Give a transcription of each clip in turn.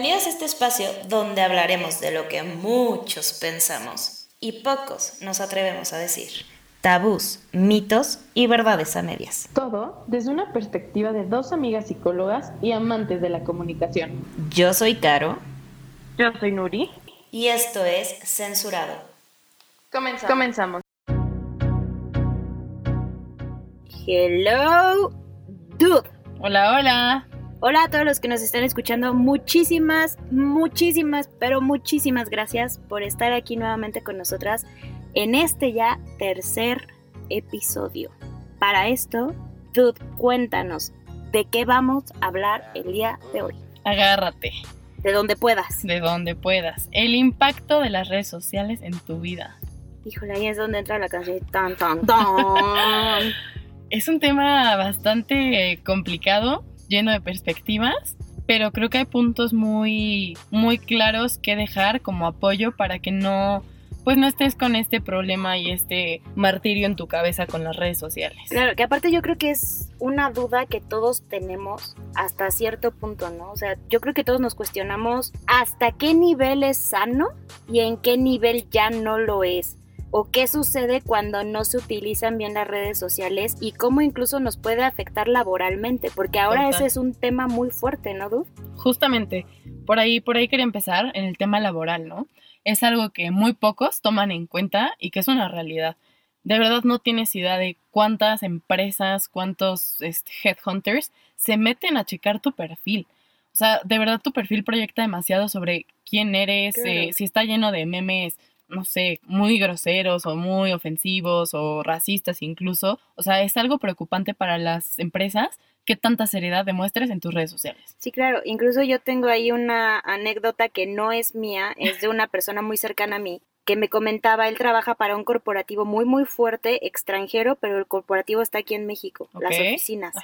Bienvenidos a este espacio donde hablaremos de lo que muchos pensamos y pocos nos atrevemos a decir. Tabús, mitos y verdades a medias. Todo desde una perspectiva de dos amigas psicólogas y amantes de la comunicación. Yo soy Caro. Yo soy Nuri. Y esto es Censurado. Comenzamos. Comenzamos. Hello, dude. Hola, hola. Hola a todos los que nos están escuchando. Muchísimas, muchísimas, pero muchísimas gracias por estar aquí nuevamente con nosotras en este ya tercer episodio. Para esto, Dude, cuéntanos de qué vamos a hablar el día de hoy. Agárrate. De donde puedas. De donde puedas. El impacto de las redes sociales en tu vida. Híjole, ahí es donde entra la canción. Tan, tan, tan. es un tema bastante complicado lleno de perspectivas, pero creo que hay puntos muy, muy claros que dejar como apoyo para que no pues no estés con este problema y este martirio en tu cabeza con las redes sociales. Claro, que aparte yo creo que es una duda que todos tenemos hasta cierto punto, ¿no? O sea, yo creo que todos nos cuestionamos hasta qué nivel es sano y en qué nivel ya no lo es o qué sucede cuando no se utilizan bien las redes sociales y cómo incluso nos puede afectar laboralmente, porque ahora ese es un tema muy fuerte, ¿no, Du? Justamente, por ahí, por ahí quería empezar en el tema laboral, ¿no? Es algo que muy pocos toman en cuenta y que es una realidad. De verdad no tienes idea de cuántas empresas, cuántos este, headhunters se meten a checar tu perfil. O sea, de verdad tu perfil proyecta demasiado sobre quién eres, eh, si está lleno de memes no sé, muy groseros o muy ofensivos o racistas incluso. O sea, es algo preocupante para las empresas que tanta seriedad demuestres en tus redes sociales. Sí, claro. Incluso yo tengo ahí una anécdota que no es mía, es de una persona muy cercana a mí que me comentaba, él trabaja para un corporativo muy, muy fuerte, extranjero, pero el corporativo está aquí en México, las oficinas.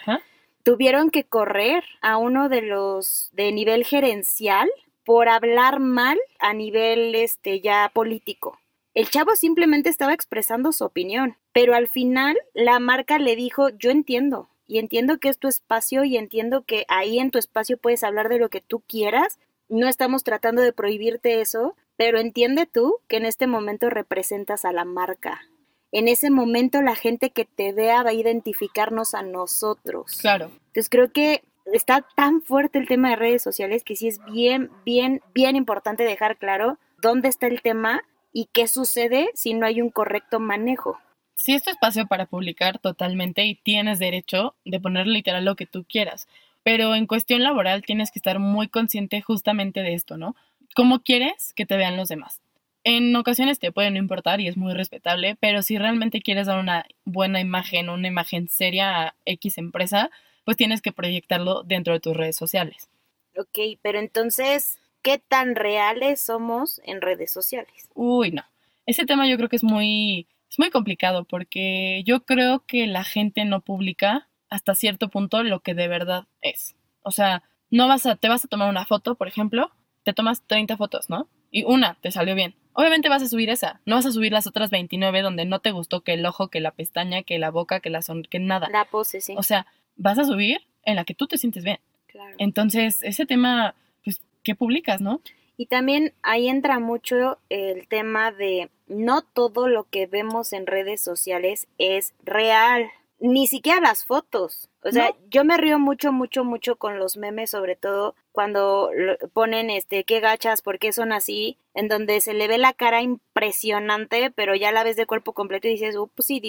Tuvieron que correr a uno de los de nivel gerencial por hablar mal a nivel este ya político. El chavo simplemente estaba expresando su opinión, pero al final la marca le dijo, "Yo entiendo y entiendo que es tu espacio y entiendo que ahí en tu espacio puedes hablar de lo que tú quieras. No estamos tratando de prohibirte eso, pero entiende tú que en este momento representas a la marca. En ese momento la gente que te vea va a identificarnos a nosotros. Claro. Entonces creo que está tan fuerte el tema de redes sociales que sí es bien, bien, bien importante dejar claro dónde está el tema y qué sucede si no hay un correcto manejo. Sí, es tu espacio para publicar totalmente y tienes derecho de poner literal lo que tú quieras, pero en cuestión laboral tienes que estar muy consciente justamente de esto, ¿no? ¿Cómo quieres que te vean los demás? En ocasiones te puede no importar y es muy respetable, pero si realmente quieres dar una buena imagen, una imagen seria a X empresa, pues tienes que proyectarlo dentro de tus redes sociales. Ok, pero entonces, ¿qué tan reales somos en redes sociales? Uy, no. Ese tema yo creo que es muy, es muy complicado porque yo creo que la gente no publica hasta cierto punto lo que de verdad es. O sea, no vas a, te vas a tomar una foto, por ejemplo, te tomas 30 fotos, ¿no? Y una te salió bien. Obviamente vas a subir esa, no vas a subir las otras 29 donde no te gustó que el ojo, que la pestaña, que la boca, que la son, que nada. La pose, sí. O sea, vas a subir en la que tú te sientes bien. Claro. Entonces, ese tema, pues, ¿qué publicas, no? Y también ahí entra mucho el tema de no todo lo que vemos en redes sociales es real, ni siquiera las fotos. O sea, yo me río mucho, mucho, mucho con los memes, sobre todo cuando ponen este, qué gachas, por qué son así, en donde se le ve la cara impresionante, pero ya la ves de cuerpo completo y dices, ups, sí,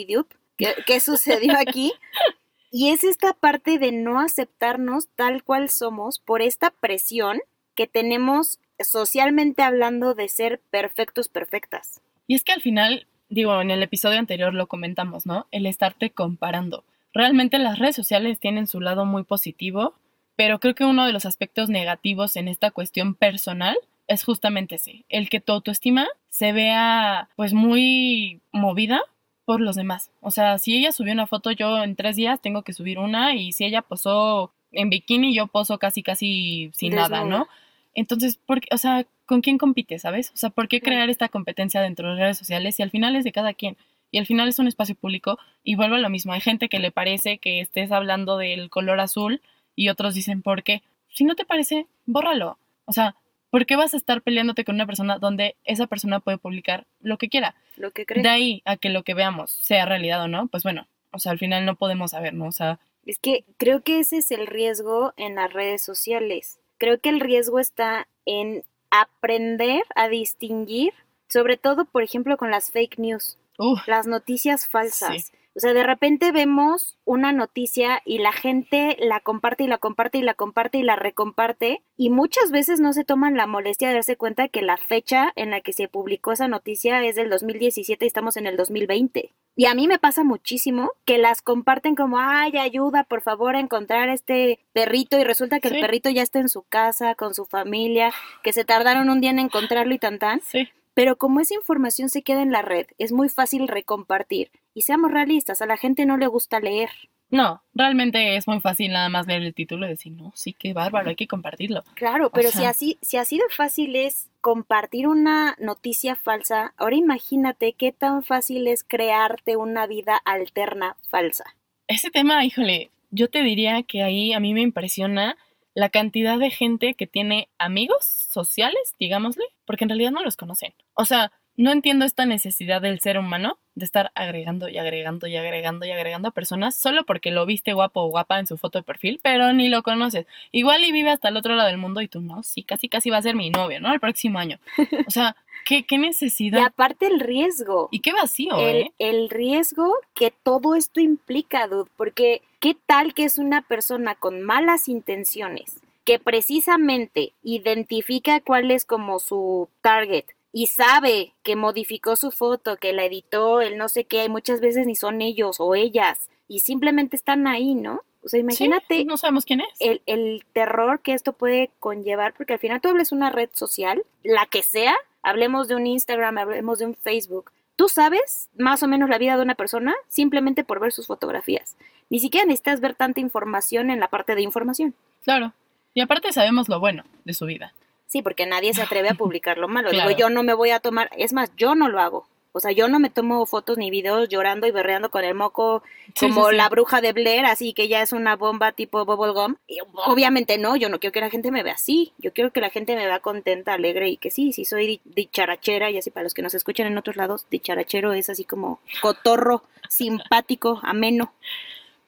¿qué, ¿qué sucedió aquí? Y es esta parte de no aceptarnos tal cual somos por esta presión que tenemos socialmente hablando de ser perfectos, perfectas. Y es que al final, digo, en el episodio anterior lo comentamos, ¿no? El estarte comparando. Realmente las redes sociales tienen su lado muy positivo, pero creo que uno de los aspectos negativos en esta cuestión personal es justamente ese, el que tu autoestima se vea pues muy movida por los demás. O sea, si ella subió una foto, yo en tres días tengo que subir una y si ella posó en bikini, yo poso casi, casi sin nada, ¿no? Entonces, ¿por o sea, ¿con quién compite, sabes? O sea, ¿por qué crear esta competencia dentro de las redes sociales si al final es de cada quien? Y al final es un espacio público y vuelvo a lo mismo. Hay gente que le parece que estés hablando del color azul y otros dicen, ¿por qué? Si no te parece, bórralo. O sea, ¿por qué vas a estar peleándote con una persona donde esa persona puede publicar lo que quiera? Lo que cree. De ahí a que lo que veamos sea realidad o no, pues bueno, o sea, al final no podemos saber, ¿no? O sea, Es que creo que ese es el riesgo en las redes sociales. Creo que el riesgo está en aprender a distinguir, sobre todo, por ejemplo, con las fake news, uff, las noticias falsas. Sí. O sea, de repente vemos una noticia y la gente la comparte y la comparte y la comparte y la recomparte y muchas veces no se toman la molestia de darse cuenta que la fecha en la que se publicó esa noticia es del 2017 y estamos en el 2020. Y a mí me pasa muchísimo que las comparten como, ay, ayuda, por favor, a encontrar este perrito y resulta que Sí. el perrito ya está en su casa, con su familia, que se tardaron un día en encontrarlo y tan tan. sí. Pero como esa información se queda en la red, es muy fácil recompartir. Y seamos realistas, a la gente no le gusta leer. No, realmente es muy fácil nada más leer el título y decir, no, sí, qué bárbaro, hay que compartirlo. Claro, pero si sea- así, si así de fácil es compartir una noticia falsa, ahora imagínate qué tan fácil es crearte una vida alterna falsa. Ese tema, híjole, yo te diría que ahí a mí me impresiona la cantidad de gente que tiene amigos sociales, digámosle, porque en realidad no los conocen. O sea, no entiendo esta necesidad del ser humano de estar agregando y agregando y agregando y agregando a personas solo porque lo viste guapo o guapa en su foto de perfil, pero ni lo conoces. Igual y vive hasta el otro lado del mundo y tú no, sí, casi casi va a ser mi novio, ¿no? El próximo año. O sea, ¿qué, qué Y necesidad? aparte el riesgo. Y qué vacío, el, ¿eh? el riesgo que todo esto implica, dude, porque ¿qué tal que es una persona con malas intenciones que precisamente identifica cuál es como su target y sabe que modificó su foto, que la editó, el no sé qué, y muchas veces ni son ellos o ellas y simplemente están ahí, ¿no? O sea, imagínate Sí, no sabemos quién es. el, el terror que esto puede conllevar, porque al final tú hables una red social, la que sea, hablemos de un Instagram, hablemos de un Facebook, tú sabes más o menos la vida de una persona simplemente por ver sus fotografías. Ni siquiera necesitas ver tanta información en la parte de información. Claro. Y aparte sabemos lo bueno de su vida. Sí, porque nadie se atreve a publicar lo malo. Claro. Digo, yo no me voy a tomar, es más, yo no lo hago. O sea, yo no me tomo fotos ni videos llorando y berreando con el moco Sí, como sí, sí. la bruja de Blair, así que ya es una bomba tipo bubblegum. Y obviamente no, yo no quiero que la gente me vea así. Yo quiero que la gente me vea contenta, alegre y que sí, sí soy di- dicharachera y así para los que nos escuchan en otros lados, dicharachero es así como cotorro, simpático, ameno.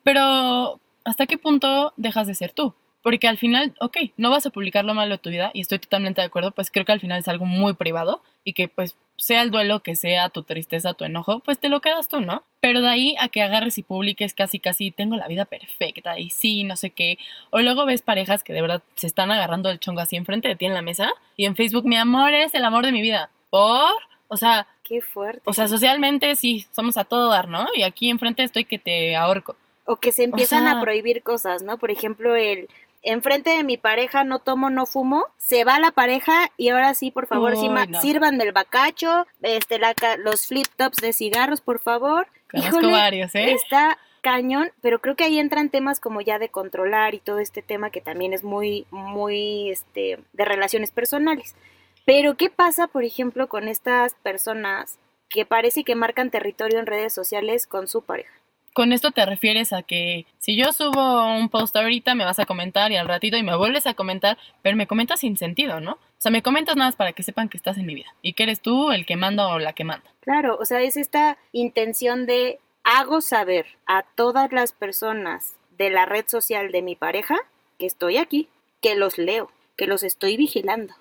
Pero, ¿hasta qué punto dejas de ser tú? Porque al final, ok, no vas a publicar lo malo de tu vida y estoy totalmente de acuerdo, pues creo que al final es algo muy privado y que pues sea el duelo que sea, tu tristeza, tu enojo, pues te lo quedas tú, ¿no? Pero de ahí a que agarres y publiques casi casi tengo la vida perfecta y sí, no sé qué. O luego ves parejas que de verdad se están agarrando el chongo así enfrente de ti en la mesa y en Facebook, mi amor, eres el amor de mi vida. ¿Por? O sea, Qué fuerte. o sea, socialmente sí, somos a todo dar, ¿no? Y aquí enfrente estoy que te ahorco. O que se empiezan sea- a prohibir cosas, ¿no? Por ejemplo, el enfrente de mi pareja no tomo, no fumo, se va la pareja y ahora sí, por favor, Uy, sima- no. sírvanme el bacacho, este, la los flip tops de cigarros, por favor. Conozco Híjole, varios, ¿eh? Está cañón, pero creo que ahí entran temas como ya de controlar y todo este tema que también es muy, muy, este, de relaciones personales. Pero, ¿qué pasa, por ejemplo, con estas personas que parece que marcan territorio en redes sociales con su pareja? Con esto te refieres a que si yo subo un post ahorita me vas a comentar y al ratito y me vuelves a comentar, pero me comentas sin sentido, ¿no? O sea, me comentas nada más para que sepan que estás en mi vida y que eres tú el que manda o la que manda. Claro, o sea, es esta intención de hago saber a todas las personas de la red social de mi pareja que estoy aquí, que los leo, que los estoy vigilando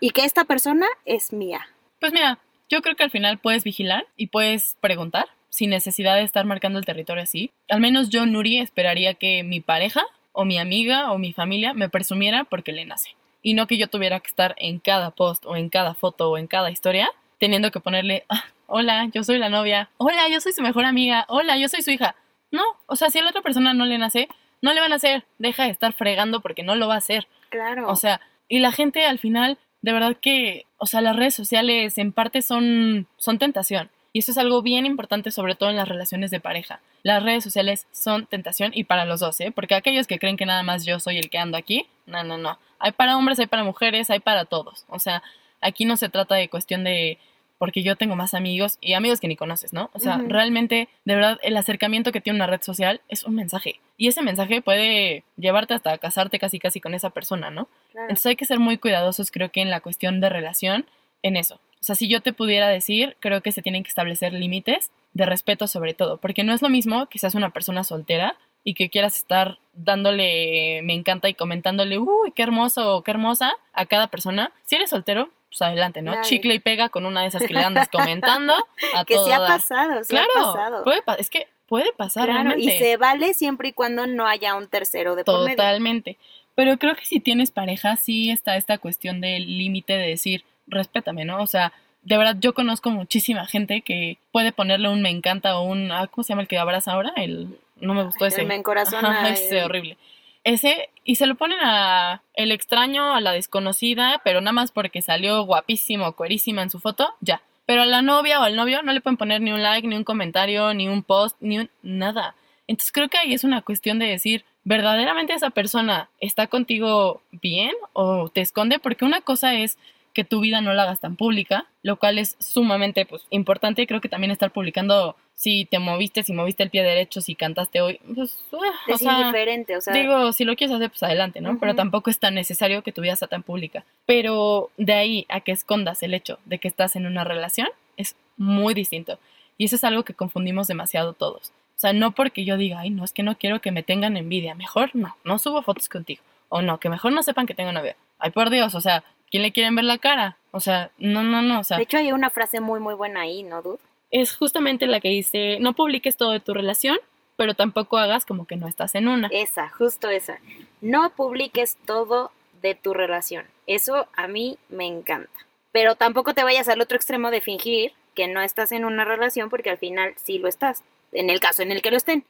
y que esta persona es mía. Pues mira, yo creo que al final puedes vigilar y puedes preguntar sin necesidad de estar marcando el territorio así. Al menos yo, Nuri, esperaría que mi pareja o mi amiga o mi familia me presumiera porque le nace. Y no que yo tuviera que estar en cada post o en cada foto o en cada historia teniendo que ponerle, "Ah, hola, yo soy la novia, hola, yo soy su mejor amiga, hola, yo soy su hija. No, o sea, si a la otra persona no le nace, no le van a hacer, deja de estar fregando porque no lo va a hacer. Claro. O sea, y la gente al final, de verdad que, o sea, las redes sociales en parte son, son tentación. Y eso es algo bien importante, sobre todo en las relaciones de pareja. Las redes sociales son tentación y para los dos, ¿eh? Porque aquellos que creen que nada más yo soy el que ando aquí, no, no, no. Hay para hombres, hay para mujeres, hay para todos. O sea, aquí no se trata de cuestión de porque yo tengo más amigos y amigos que ni conoces, ¿no? O sea, realmente, de verdad, el acercamiento que tiene una red social es un mensaje. Y ese mensaje puede llevarte hasta casarte casi casi con esa persona, ¿no? Claro. Entonces hay que ser muy cuidadosos, creo que en la cuestión de relación, en eso. O sea, si yo te pudiera decir, creo que se tienen que establecer límites de respeto sobre todo, porque no es lo mismo que seas una persona soltera y que quieras estar dándole me encanta y comentándole, uy, qué hermoso o qué hermosa a cada persona. Si eres soltero, pues adelante, ¿no? Dale. Chicle y pega con una de esas que le andas comentando a que se ha pasado, se ha Claro, pasado. puede pa- es que puede pasar Claro, y realmente. se vale siempre y cuando no haya un tercero de por medio. Totalmente. Pero creo que si tienes pareja, sí está esta cuestión del límite de decir, respétame, ¿no? O sea, de verdad, yo conozco muchísima gente que puede ponerle un me encanta o un, ah, ¿cómo se llama el que abraza ahora? El, no me gustó ese. El me encorazona, Ajá, ese el- horrible. Ese, y se lo ponen a el extraño, a la desconocida, pero nada más porque salió guapísimo, cuerísima en su foto, ya. Pero a la novia o al novio no le pueden poner ni un like, ni un comentario, ni un post, ni un nada. Entonces creo que ahí es una cuestión de decir, ¿verdaderamente esa persona está contigo bien o te esconde? Porque una cosa es que tu vida no la hagas tan pública, lo cual es sumamente pues, importante. Creo que también estar publicando si te moviste, si moviste el pie derecho, si cantaste hoy, pues, ah, o Es sea, indiferente, o sea, Digo, si lo quieres hacer, pues adelante, ¿no? Pero tampoco es tan necesario que tu vida sea tan pública. Pero de ahí a que escondas el hecho de que estás en una relación es muy distinto. Y eso es algo que confundimos demasiado todos. O sea, no porque yo diga, ay, no, es que no quiero que me tengan envidia. Mejor no, no subo fotos contigo. O no, que mejor no sepan que tengo novia. Ay, por Dios, o sea, ¿quién le quieren ver la cara? O sea, no, no, no, o sea, de hecho hay una frase muy muy buena ahí, ¿no, Dude? es justamente la que dice, no publiques todo de tu relación, pero tampoco hagas como que no estás en una. Esa, justo esa. No publiques todo de tu relación. Eso a mí me encanta. Pero tampoco te vayas al otro extremo de fingir que no estás en una relación porque al final sí lo estás. En el caso en el que lo estén.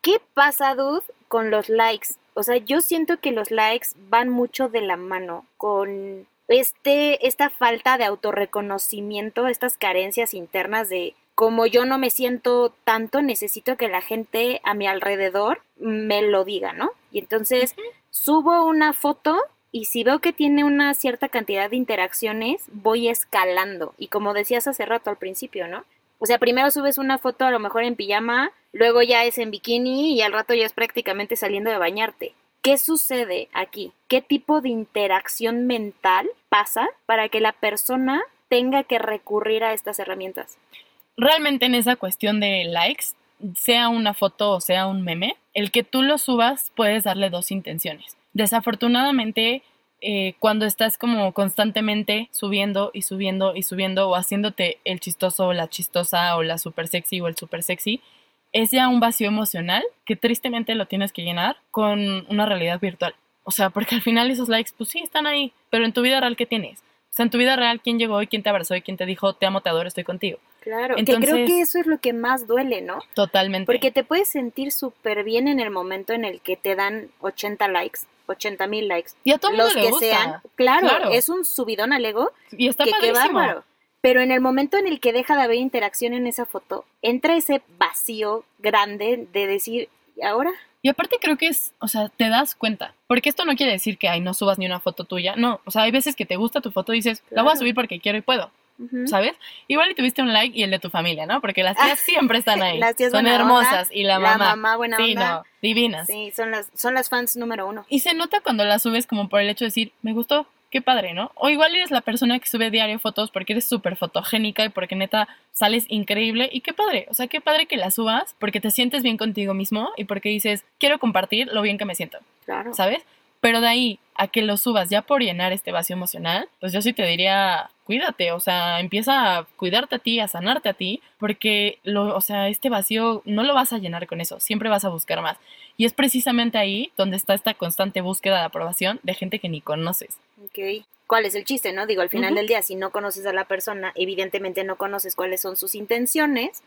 ¿Qué pasa, Dude, con los likes? O sea, yo siento que los likes van mucho de la mano con este, esta falta de autorreconocimiento, estas carencias internas de como yo no me siento tanto, necesito que la gente a mi alrededor me lo diga, ¿no? Y entonces subo una foto y si veo que tiene una cierta cantidad de interacciones, voy escalando. Y como decías hace rato al principio, ¿no? O sea, primero subes una foto a lo mejor en pijama, luego ya es en bikini y al rato ya es prácticamente saliendo de bañarte. ¿Qué sucede aquí? ¿Qué tipo de interacción mental pasa para que la persona tenga que recurrir a estas herramientas? realmente en esa cuestión de likes, sea una foto o sea un meme, el que tú lo subas puedes darle dos intenciones. Desafortunadamente, eh, cuando estás como constantemente subiendo y subiendo y subiendo o haciéndote el chistoso o la chistosa o la super sexy o el super sexy, es ya un vacío emocional que tristemente lo tienes que llenar con una realidad virtual. O sea, porque al final esos likes, pues sí, están ahí, pero en tu vida real, ¿qué tienes? O sea, en tu vida real, ¿quién llegó y quién te abrazó y quién te dijo, te amo, te adoro, estoy contigo? Claro, que creo Entonces- que eso es lo que más duele, ¿no? Totalmente. Porque te puedes sentir súper bien en el momento en el que te dan 80 likes, 80 mil likes. y a todo mundo Los le que gusta. sean. Claro, Claro. es un subidón al ego Y está que qué padrísimo. bárbaro. Pero en el momento en el que deja de haber interacción en esa foto, entra ese vacío grande de decir, ¿y ahora? Y aparte creo que es, o sea, te das cuenta. Porque esto no quiere decir que, ay, no subas ni una foto tuya. No, o sea, hay veces que te gusta tu foto y dices, la voy a subir porque quiero y puedo. ¿sabes? Igual y tuviste un like y el de tu familia, ¿no? Porque las tías siempre están ahí. Las tías Son hermosas. onda, y la la mamá. mamá buena sí, onda. no, divinas. Sí, son las, son las fans número uno. Y se nota cuando la subes como por el hecho de decir, me gustó, qué padre, ¿no? O igual eres la persona que sube diario fotos porque eres súper fotogénica y porque neta sales increíble y qué padre, o sea, qué padre que la subas porque te sientes bien contigo mismo y porque dices, quiero compartir lo bien que me siento, Claro. ¿sabes? Pero de ahí a que lo subas ya por llenar este vacío emocional, pues yo sí te diría, cuídate, o sea, empieza a cuidarte a ti, a sanarte a ti, porque lo, o sea, este vacío no lo vas a llenar con eso, siempre vas a buscar más. Y es precisamente ahí donde está esta constante búsqueda de aprobación de gente que ni conoces. Ok. ¿Cuál es el chiste, no? Digo, al final del día, si no conoces a la persona, evidentemente no conoces cuáles son sus intenciones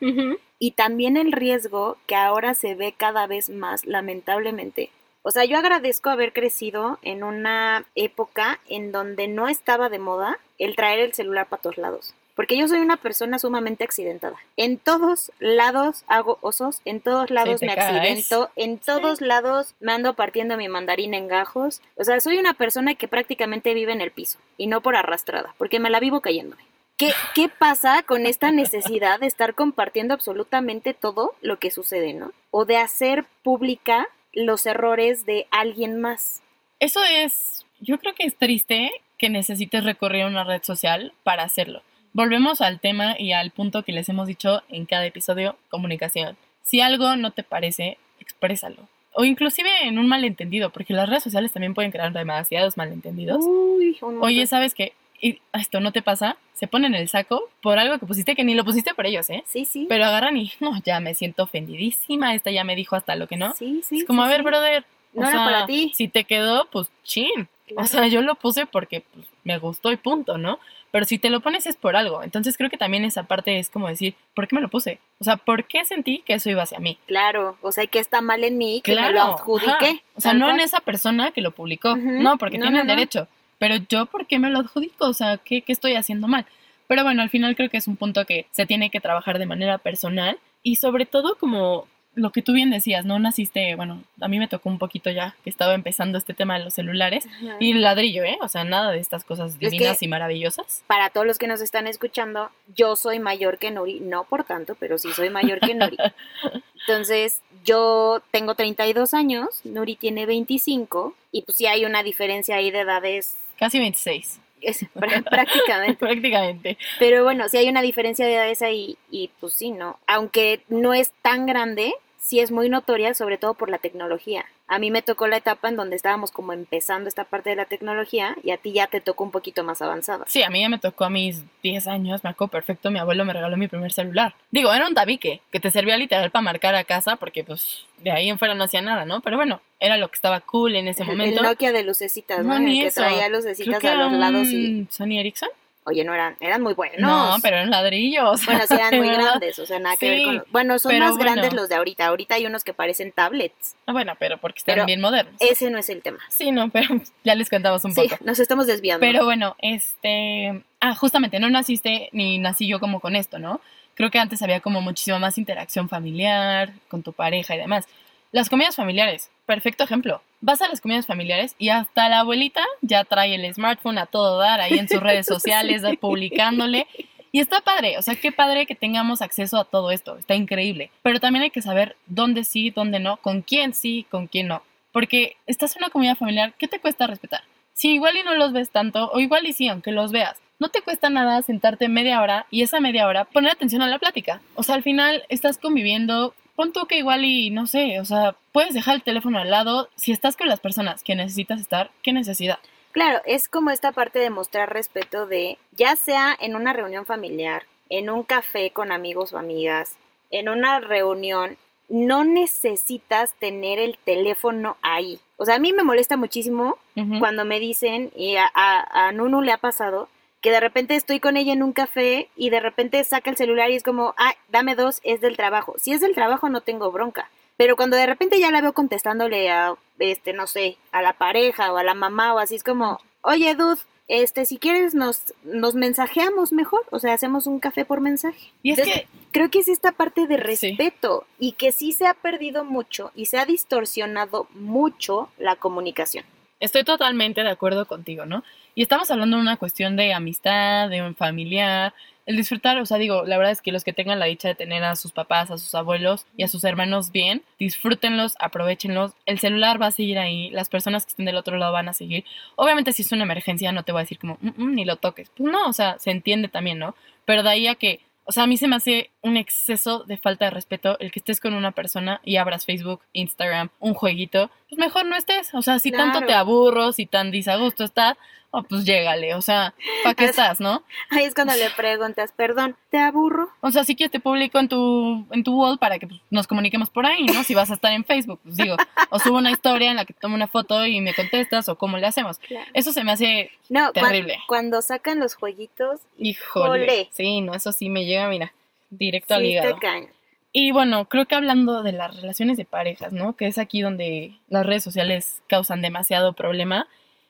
y también el riesgo que ahora se ve cada vez más, lamentablemente. O sea, yo agradezco haber crecido en una época en donde no estaba de moda el traer el celular para todos lados. Porque yo soy una persona sumamente accidentada. En todos lados hago osos, en todos lados te me caes. accidento, en todos lados me ando partiendo mi mandarín en gajos. O sea, soy una persona que prácticamente vive en el piso y no por arrastrada, porque me la vivo cayéndome. ¿Qué, ¿Qué pasa con esta necesidad de estar compartiendo absolutamente todo lo que sucede, ¿no? O de hacer pública los errores de alguien más. Eso es, yo creo que es triste que necesites recorrer una red social para hacerlo. Volvemos al tema y al punto que les hemos dicho en cada episodio, comunicación. Si algo no te parece, exprésalo. O inclusive en un malentendido, porque las redes sociales también pueden crear demasiados malentendidos. Uy, Oye. ¿sabes qué? Y esto no te pasa, se ponen el saco por algo que pusiste que ni lo pusiste por ellos, ¿eh? Sí, sí. Pero agarran y, no, ya me siento ofendidísima, esta ya me dijo hasta lo que no. Sí, sí. es como, sí, a ver, sí. brother, o No era sea, para ti. si te quedó, pues chin. Claro. O sea, yo lo puse porque pues, me gustó y punto, ¿no? Pero si te lo pones es por algo. Entonces creo que también esa parte es como decir, ¿por qué me lo puse? O sea, ¿por qué sentí que eso iba hacia mí? Claro, o sea, que está mal en mí, que me lo Claro. adjudiqué. ajá. O sea, no en esa persona que lo publicó. No, porque No, tiene no, el no. Pero yo, ¿por qué me lo adjudico? O sea, ¿qué, ¿qué estoy haciendo mal? Pero bueno, al final creo que es un punto que se tiene que trabajar de manera personal y sobre todo como lo que tú bien decías, ¿no? Naciste, bueno, a mí me tocó un poquito ya que estaba empezando este tema de los celulares Ajá. y el ladrillo, ¿eh? O sea, nada de estas cosas que- divinas y maravillosas. Para todos los que nos están escuchando, yo soy mayor que Nuri, no por tanto, pero sí soy mayor que Nuri. Entonces, yo tengo 32 años, Nuri tiene 25, y pues sí hay una diferencia ahí de edades, Casi 26, es, prá- prácticamente. prácticamente. Pero bueno, sí hay una diferencia de edades ahí, y pues sí, ¿no? Aunque no es tan grande, sí es muy notoria, sobre todo por la tecnología. A mí me tocó la etapa en donde estábamos como empezando esta parte de la tecnología, y a ti ya te tocó un poquito más avanzada. Sí, a mí ya me tocó a mis 10 años, me acuerdo perfecto, mi abuelo me regaló mi primer celular. Digo, era un tabique, que te servía literal para marcar a casa, porque pues de ahí en fuera no hacía nada, ¿no? Pero bueno, era lo que estaba cool en ese momento. El Nokia de lucecitas, ¿no? No, ni que eso. traía Creo lucecitas que a los lados y... Sony Ericsson. Oye, no eran, eran muy buenos. No, pero eran ladrillos. Bueno, sí eran muy grandes, o sea, nada que ver con... Bueno, son más grandes los de ahorita. Ahorita hay unos que parecen tablets. Ah, Bueno, pero porque están Pero bien modernos. Ese no es el tema. Sí, no, pero ya les contamos un Sí, poco. nos estamos desviando. Pero bueno, este. Ah, justamente, no naciste ni nací yo como con esto, ¿no? Creo que antes había como muchísima más interacción familiar con tu pareja y demás. Las comidas familiares, perfecto ejemplo. Vas a las comidas familiares y hasta la abuelita ya trae el smartphone a todo dar ahí en sus redes sociales, publicándole. Y está padre, o sea, qué padre que tengamos acceso a todo esto, está increíble. Pero también hay que saber dónde sí, dónde no, con quién sí, con quién no. Porque estás en una comida familiar, ¿qué te cuesta respetar? Si igual y no los ves tanto, o igual y sí, aunque los veas, no te cuesta nada sentarte media hora y esa media hora poner atención a la plática. O sea, al final estás conviviendo, pon tú que igual y no sé, o sea, puedes dejar el teléfono al lado. Si estás con las personas que necesitas estar, ¿qué necesidad? Claro, es como esta parte de mostrar respeto de, ya sea en una reunión familiar, en un café con amigos o amigas, en una reunión, no necesitas tener el teléfono ahí. O sea, a mí me molesta muchísimo cuando me dicen, y a, a, a Nunu le ha pasado, que de repente estoy con ella en un café y de repente saca el celular y es como, ah, dame dos, es del trabajo. Si es del trabajo no tengo bronca. Pero cuando de repente ya la veo contestándole a, este, no sé, a la pareja o a la mamá o así, es como, oye, dude, este, si quieres nos, nos mensajeamos mejor, o sea, hacemos un café por mensaje. Y es Entonces, que, Creo que es esta parte de Sí. respeto y que sí se ha perdido mucho y se ha distorsionado mucho la comunicación. Estoy totalmente de acuerdo contigo, ¿no? Y estamos hablando de una cuestión de amistad, de un familiar, el disfrutar, o sea, digo, la verdad es que los que tengan la dicha de tener a sus papás, a sus abuelos y a sus hermanos bien, disfrútenlos, aprovechenlos. El celular va a seguir ahí, las personas que estén del otro lado van a seguir. Obviamente, si es una emergencia, no te voy a decir como, "Mm, mm, ni lo toques. Pues no, o sea, se entiende también, ¿no? Pero de ahí a que, o sea, a mí se me hace un exceso de falta de respeto el que estés con una persona y abras Facebook, Instagram, un jueguito, pues mejor no estés. O sea, si tanto te aburro, si tan disagusto estás, oh, pues llégale, o sea, ¿para qué Es- estás, no? Ahí es cuando le preguntas, perdón, ¿te aburro? O sea, sí que te publico en tu, en tu wall para que pues, nos comuniquemos por ahí, ¿no? Si vas a estar en Facebook, pues digo, o subo una historia en la que tomo una foto y me contestas, o cómo le hacemos. Eso se me hace No, Terrible. cuando sacan los jueguitos, Híjole. Sí, no, eso sí me llega, mira, directo al sí hígado. te caen. Y bueno, creo que hablando de las relaciones de parejas, ¿no? Que es aquí donde las redes sociales causan demasiado problema.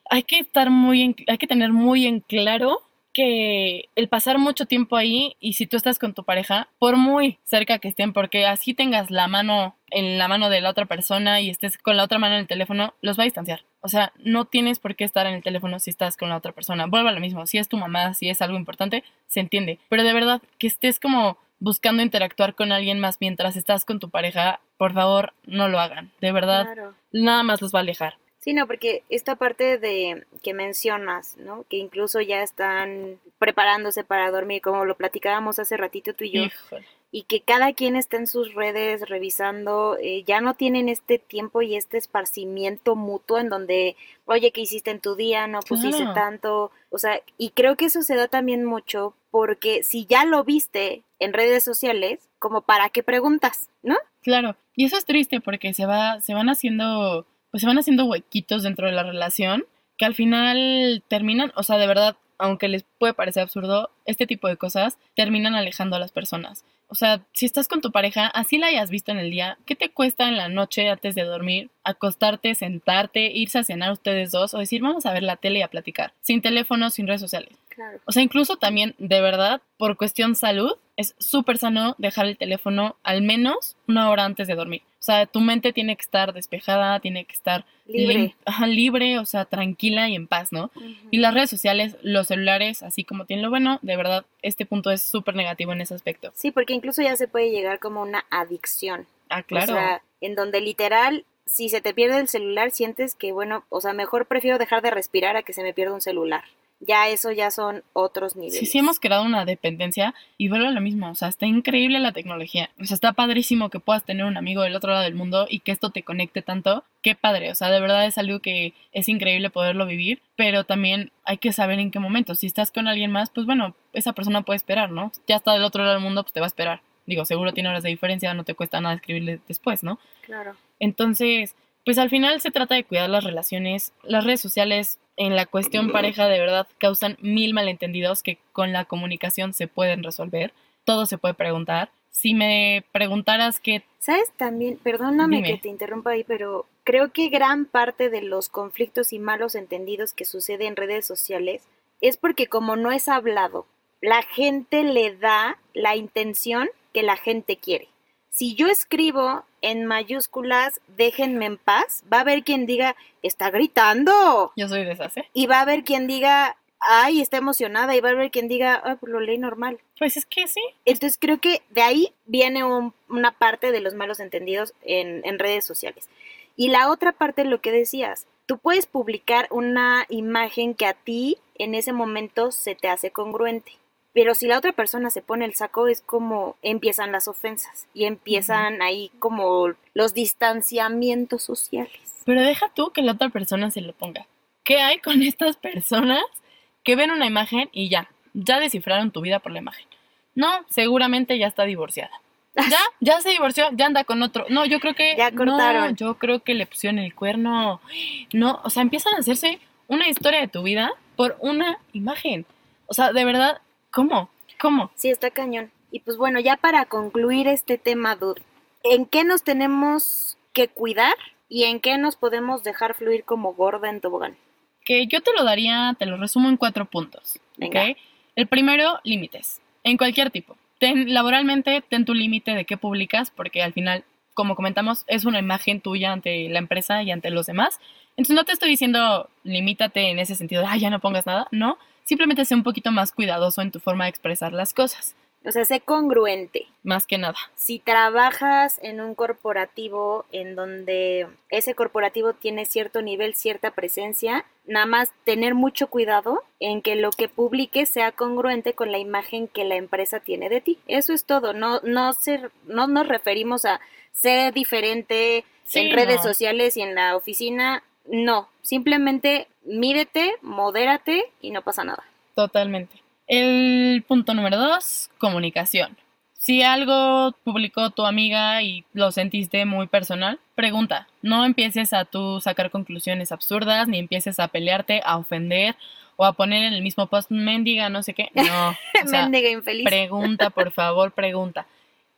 Hay que estar muy hay que tener muy en claro que el pasar mucho tiempo ahí y si tú estás con tu pareja, por muy cerca que estén, porque así tengas la mano en la mano de la otra persona y estés con la otra mano en el teléfono, los va a distanciar. O sea, no tienes por qué estar en el teléfono si estás con la otra persona. Vuelve a lo mismo, si es tu mamá, si es algo importante, se entiende. Pero de verdad, que estés como buscando interactuar con alguien más mientras estás con tu pareja, por favor, no lo hagan. De verdad, nada más los va a alejar. Sí, no, porque esta parte de que mencionas, ¿no? Que incluso ya están preparándose para dormir, como lo platicábamos hace ratito tú y yo, y que cada quien está en sus redes revisando, eh, ya no tienen este tiempo y este esparcimiento mutuo en donde, oye, ¿qué hiciste en tu día? No pusiste tanto, o sea, y creo que eso se da también mucho porque si ya lo viste en redes sociales, como para qué preguntas, ¿no? Claro, y eso es triste porque se va, se van haciendo pues se van haciendo huequitos dentro de la relación que al final terminan, o sea, de verdad, aunque les puede parecer absurdo, este tipo de cosas terminan alejando a las personas. O sea, si estás con tu pareja, así la hayas visto en el día, ¿qué te cuesta en la noche antes de dormir? Acostarte, sentarte, irse a cenar ustedes dos o decir, vamos a ver la tele y a platicar, sin teléfono, sin redes sociales. O sea, incluso también, de verdad, por cuestión salud, es súper sano dejar el teléfono al menos una hora antes de dormir. O sea, tu mente tiene que estar despejada, tiene que estar libre, libre o sea, tranquila y en paz, ¿no? Y las redes sociales, los celulares, así como tienen lo bueno, de verdad, este punto es súper negativo en ese aspecto. Sí, porque incluso ya se puede llegar como una adicción. Ah, claro. O sea, en donde literal si se te pierde el celular, sientes que, bueno, o sea, mejor prefiero dejar de respirar a que se me pierda un celular ya eso ya son otros niveles. Sí, sí hemos creado una dependencia y vuelve a lo mismo, o sea, está increíble la tecnología, o sea, está padrísimo que puedas tener un amigo del otro lado del mundo y que esto te conecte tanto, qué padre, o sea, de verdad es algo que es increíble poderlo vivir, pero también hay que saber en qué momento, si estás con alguien más, pues bueno, esa persona puede esperar, ¿no? Ya está del otro lado del mundo, pues te va a esperar. Digo, seguro tiene horas de diferencia, no te cuesta nada escribirle después, ¿no? Claro. Entonces, pues al final se trata de cuidar las relaciones. Las redes sociales en la cuestión pareja de verdad causan mil malentendidos que con la comunicación se pueden resolver. Todo se puede preguntar. Si me preguntaras que... ¿Sabes también? Perdóname que te interrumpa ahí, pero creo que gran parte de los conflictos y malos entendidos que suceden en redes sociales es porque como no es hablado, la gente le da la intención que la gente quiere. Si yo escribo en mayúsculas, déjenme en paz, va a haber quien diga, está gritando. Yo soy de esas, ¿eh? Y va a haber quien diga, ay, está emocionada. Y va a haber quien diga, ay, pues lo leí normal. Pues es que sí. Entonces creo que de ahí viene una parte de los malos entendidos en, en redes sociales. Y la otra parte, lo que decías, tú puedes publicar una imagen que a ti en ese momento se te hace congruente. Pero si la otra persona se pone el saco es como empiezan las ofensas y empiezan ahí como los distanciamientos sociales. Pero deja tú que la otra persona se lo ponga. ¿Qué hay con estas personas que ven una imagen y ya, ya descifraron tu vida por la imagen? No, seguramente ya está divorciada. Ya, ya se divorció, ya anda con otro. No, yo creo que. Ya cortaron. No, yo creo que le pusieron el cuerno. No, o sea, empiezan a hacerse una historia de tu vida por una imagen. O sea, de verdad, ¿Cómo? ¿Cómo? Sí, está cañón. Y pues bueno, ya para concluir este tema, Dud, ¿en qué nos tenemos que cuidar y en qué nos podemos dejar fluir como gorda en tobogán? Que yo te lo daría, te lo resumo en cuatro puntos. Venga. El primero, límites. En cualquier tipo. Ten, laboralmente, ten tu límite de qué publicas, porque al final, como comentamos, es una imagen tuya ante la empresa y ante los demás. Entonces no te estoy diciendo limítate en ese sentido de, ah, ya no pongas nada, no, simplemente sé un poquito más cuidadoso en tu forma de expresar las cosas. O sea, sé congruente. Más que nada. Si trabajas en un corporativo en donde ese corporativo tiene cierto nivel, cierta presencia, nada más tener mucho cuidado en que lo que publiques sea congruente con la imagen que la empresa tiene de ti. Eso es todo. No, no, ser, no nos referimos a ser diferente en redes sociales y en la oficina. No, simplemente mídete, modérate y no pasa nada. Totalmente. El punto número dos, comunicación. Si algo publicó tu amiga y lo sentiste muy personal, pregunta. No empieces a tú sacar conclusiones absurdas, ni empieces a pelearte, a ofender o a poner en el mismo post mendiga, no sé qué. No. mendiga infeliz. Pregunta, por favor, pregunta.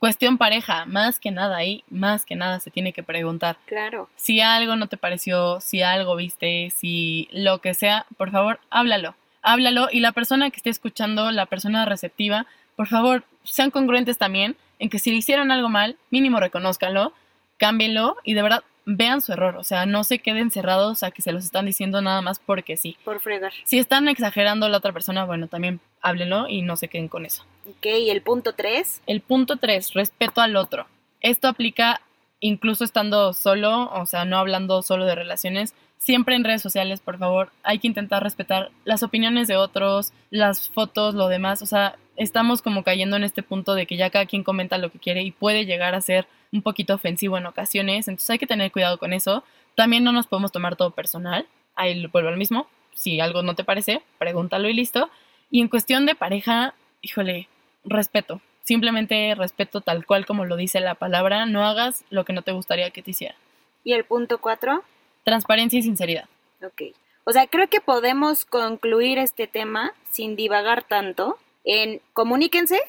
Cuestión pareja, más que nada ahí, más que nada se tiene que preguntar. Claro. Si algo no te pareció, si algo viste, si lo que sea, por favor, háblalo. háblalo y la persona que esté escuchando, la persona receptiva, por favor, sean congruentes también en que si le hicieron algo mal, mínimo reconózcanlo, cámbienlo y de verdad vean su error, o sea, no se queden cerrados a que se los están diciendo nada más porque sí. Por fregar. Si están exagerando a la otra persona, bueno, también háblenlo y no se queden con eso. Ok, ¿y el punto 3? El punto 3, respeto al otro. Esto aplica incluso estando solo, o sea, no hablando solo de relaciones, siempre en redes sociales, por favor, hay que intentar respetar las opiniones de otros, las fotos, lo demás, o sea, estamos como cayendo en este punto de que ya cada quien comenta lo que quiere y puede llegar a ser un poquito ofensivo en ocasiones, entonces hay que tener cuidado con eso. También no nos podemos tomar todo personal, ahí vuelvo al mismo, si algo no te parece, pregúntalo y listo. Y en cuestión de pareja, híjole, respeto, simplemente respeto tal cual como lo dice la palabra, no hagas lo que no te gustaría que te hiciera. ¿Y el punto 4? Transparencia y sinceridad. Ok. O sea, creo que podemos concluir este tema sin divagar tanto en comuníquense,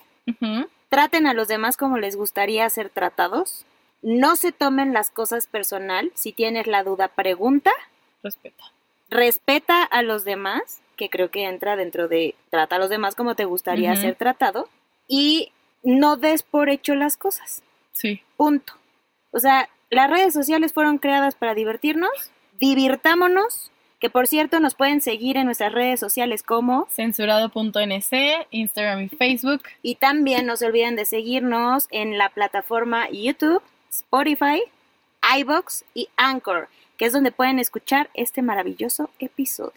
traten a los demás como les gustaría ser tratados, no se tomen las cosas personal, si tienes la duda, pregunta. Respeta. Respeta a los demás, que creo que entra dentro de trata a los demás como te gustaría ser tratado, y no des por hecho las cosas. Sí. Punto. O sea, las redes sociales fueron creadas para divertirnos, divirtámonos, que por cierto nos pueden seguir en nuestras redes sociales como censurado.nc, Instagram y Facebook. Y también no se olviden de seguirnos en la plataforma YouTube, Spotify, iBox y Anchor, que es donde pueden escuchar este maravilloso episodio.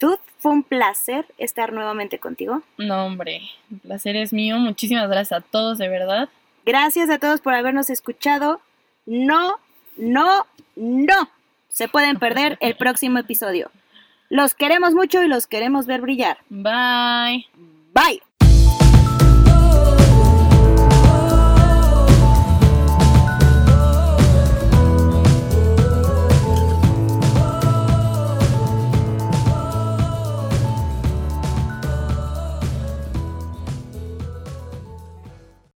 Dude, fue un placer estar nuevamente contigo. No, hombre, el placer es mío. Muchísimas gracias a todos, de verdad. Gracias a todos por habernos escuchado no, no, no se pueden perder el próximo episodio. Los queremos mucho y los queremos ver brillar. Bye. Bye.